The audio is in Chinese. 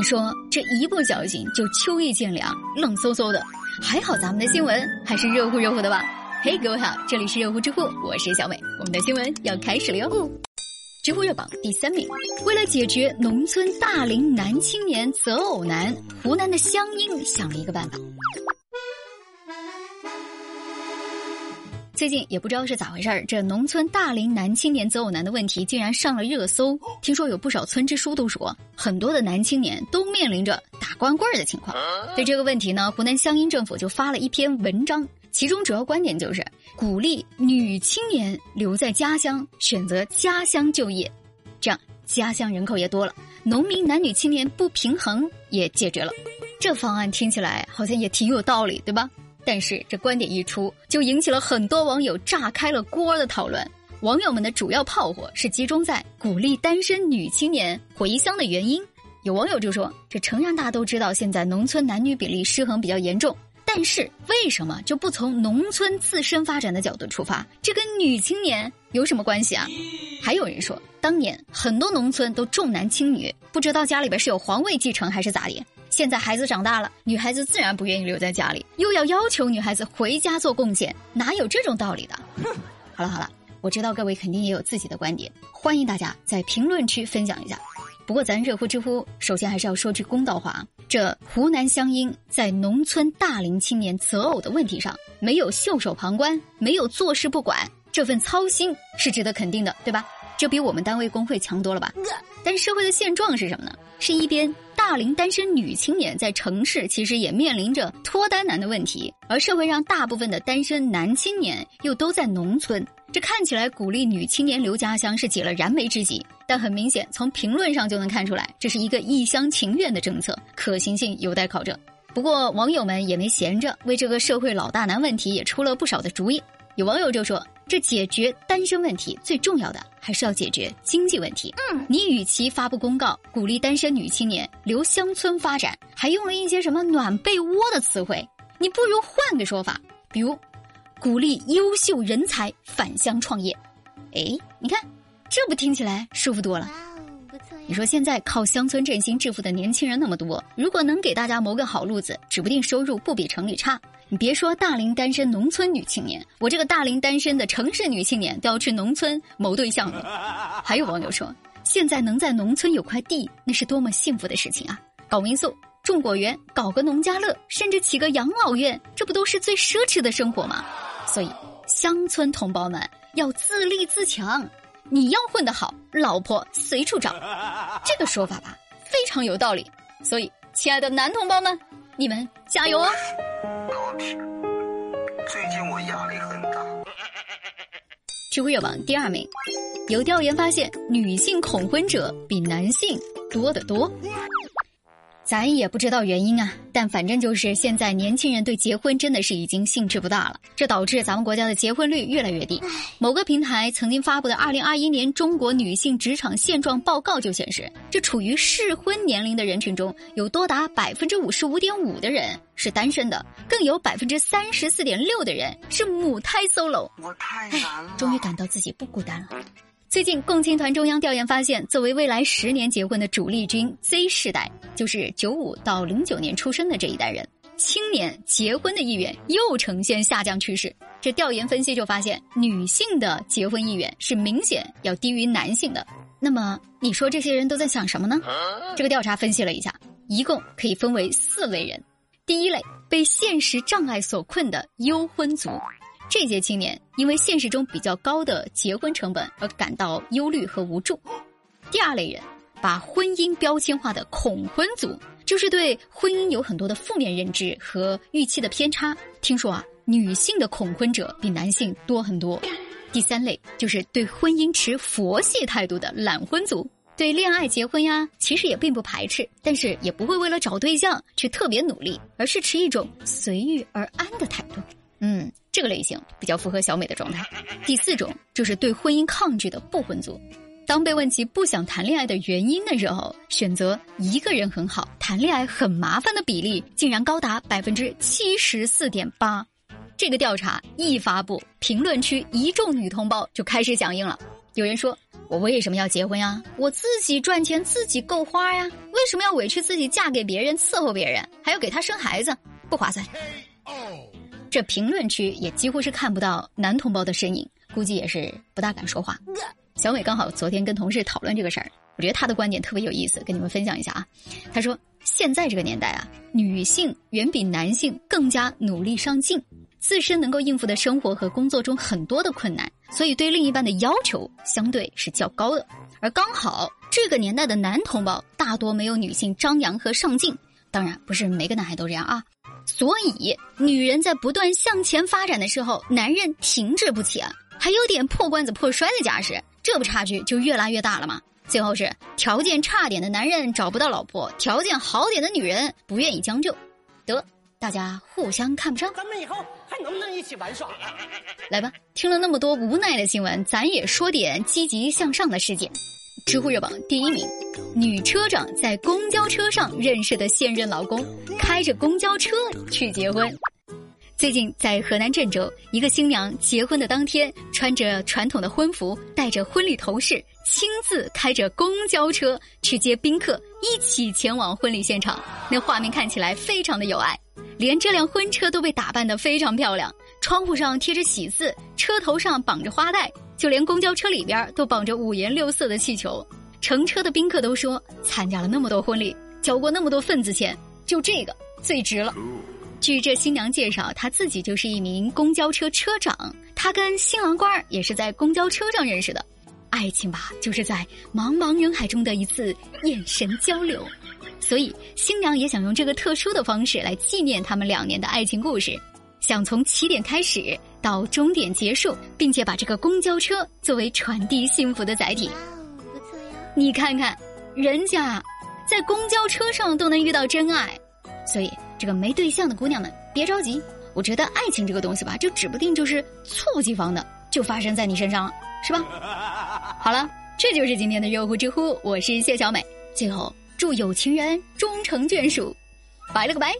你说这一不小心就秋意渐凉，冷飕飕的，还好咱们的新闻还是热乎热乎的吧？嘿，各位好，这里是热乎知乎，我是小美，我们的新闻要开始了哟。知乎热榜第三名，为了解决农村大龄男青年择偶难，湖南的湘阴想了一个办法。最近也不知道是咋回事儿，这农村大龄男青年择偶难的问题竟然上了热搜。听说有不少村支书都说，很多的男青年都面临着打光棍儿的情况。对这个问题呢，湖南湘阴政府就发了一篇文章，其中主要观点就是鼓励女青年留在家乡，选择家乡就业，这样家乡人口也多了，农民男女青年不平衡也解决了。这方案听起来好像也挺有道理，对吧？但是这观点一出，就引起了很多网友炸开了锅的讨论。网友们的主要炮火是集中在鼓励单身女青年回乡的原因。有网友就说：“这诚然大家都知道，现在农村男女比例失衡比较严重，但是为什么就不从农村自身发展的角度出发？这跟女青年有什么关系啊？” 还有人说，当年很多农村都重男轻女，不知道家里边是有皇位继承还是咋的。现在孩子长大了，女孩子自然不愿意留在家里，又要要求女孩子回家做贡献，哪有这种道理的？好了好了，我知道各位肯定也有自己的观点，欢迎大家在评论区分享一下。不过咱热乎知乎，首先还是要说句公道话啊，这湖南湘阴在农村大龄青年择偶的问题上，没有袖手旁观，没有坐视不管，这份操心是值得肯定的，对吧？这比我们单位工会强多了吧？但是社会的现状是什么呢？是一边大龄单身女青年在城市其实也面临着脱单难的问题，而社会上大部分的单身男青年又都在农村。这看起来鼓励女青年留家乡是解了燃眉之急，但很明显从评论上就能看出来，这是一个一厢情愿的政策，可行性有待考证。不过网友们也没闲着，为这个社会老大难问题也出了不少的主意。有网友就说。这解决单身问题最重要的还是要解决经济问题。嗯，你与其发布公告鼓励单身女青年留乡村发展，还用了一些什么暖被窝的词汇，你不如换个说法，比如鼓励优秀人才返乡创业。哎，你看，这不听起来舒服多了？你说现在靠乡村振兴致富的年轻人那么多，如果能给大家谋个好路子，指不定收入不比城里差。你别说大龄单身农村女青年，我这个大龄单身的城市女青年都要去农村谋对象了。还有网友说，现在能在农村有块地，那是多么幸福的事情啊！搞民宿、种果园、搞个农家乐，甚至起个养老院，这不都是最奢侈的生活吗？所以，乡村同胞们要自立自强，你要混得好，老婆随处找，这个说法吧，非常有道理。所以，亲爱的男同胞们，你们加油哦！最近我压力很大。知乎热榜第二名，有调研发现，女性恐婚者比男性多得多。咱也不知道原因啊，但反正就是现在年轻人对结婚真的是已经兴致不大了，这导致咱们国家的结婚率越来越低。某个平台曾经发布的《二零二一年中国女性职场现状报告》就显示，这处于适婚年龄的人群中有多达百分之五十五点五的人是单身的，更有百分之三十四点六的人是母胎 solo。我太难了，终于感到自己不孤单了。最近，共青团中央调研发现，作为未来十年结婚的主力军 Z 世代，就是九五到零九年出生的这一代人，青年结婚的意愿又呈现下降趋势。这调研分析就发现，女性的结婚意愿是明显要低于男性的。那么，你说这些人都在想什么呢？这个调查分析了一下，一共可以分为四类人。第一类，被现实障碍所困的优婚族。这些青年因为现实中比较高的结婚成本而感到忧虑和无助。第二类人，把婚姻标签化的恐婚族，就是对婚姻有很多的负面认知和预期的偏差。听说啊，女性的恐婚者比男性多很多。第三类就是对婚姻持佛系态度的懒婚族，对恋爱结婚呀，其实也并不排斥，但是也不会为了找对象去特别努力，而是持一种随遇而安的态度。嗯。这个类型比较符合小美的状态。第四种就是对婚姻抗拒的不婚族，当被问及不想谈恋爱的原因的时候，选择一个人很好，谈恋爱很麻烦的比例竟然高达百分之七十四点八。这个调查一发布，评论区一众女同胞就开始响应了。有人说，我为什么要结婚呀？我自己赚钱自己够花呀，为什么要委屈自己嫁给别人伺候别人，还要给他生孩子？不划算。这评论区也几乎是看不到男同胞的身影，估计也是不大敢说话。小美刚好昨天跟同事讨论这个事儿，我觉得她的观点特别有意思，跟你们分享一下啊。她说：“现在这个年代啊，女性远比男性更加努力上进，自身能够应付的生活和工作中很多的困难，所以对另一半的要求相对是较高的。而刚好这个年代的男同胞大多没有女性张扬和上进，当然不是每个男孩都这样啊。”所以，女人在不断向前发展的时候，男人停滞不起啊，还有点破罐子破摔的架势，这不差距就越拉越大了吗？最后是条件差点的男人找不到老婆，条件好点的女人不愿意将就，得大家互相看不上。咱们以后还能不能一起玩耍了？来吧，听了那么多无奈的新闻，咱也说点积极向上的事件。知乎热榜第一名，女车长在公交车上认识的现任老公，开着公交车去结婚。最近在河南郑州，一个新娘结婚的当天，穿着传统的婚服，戴着婚礼头饰，亲自开着公交车去接宾客，一起前往婚礼现场。那画面看起来非常的有爱，连这辆婚车都被打扮得非常漂亮，窗户上贴着喜字，车头上绑着花带。就连公交车里边都绑着五颜六色的气球，乘车的宾客都说，参加了那么多婚礼，交过那么多份子钱，就这个最值了。据这新娘介绍，她自己就是一名公交车车长，她跟新郎官也是在公交车上认识的，爱情吧，就是在茫茫人海中的一次眼神交流，所以新娘也想用这个特殊的方式来纪念他们两年的爱情故事。想从起点开始到终点结束，并且把这个公交车作为传递幸福的载体。你看看，人家在公交车上都能遇到真爱，所以这个没对象的姑娘们别着急。我觉得爱情这个东西吧，就指不定就是猝不及防的，就发生在你身上了，是吧？好了，这就是今天的热乎知乎，我是谢小美。最后祝有情人终成眷属，拜了个拜。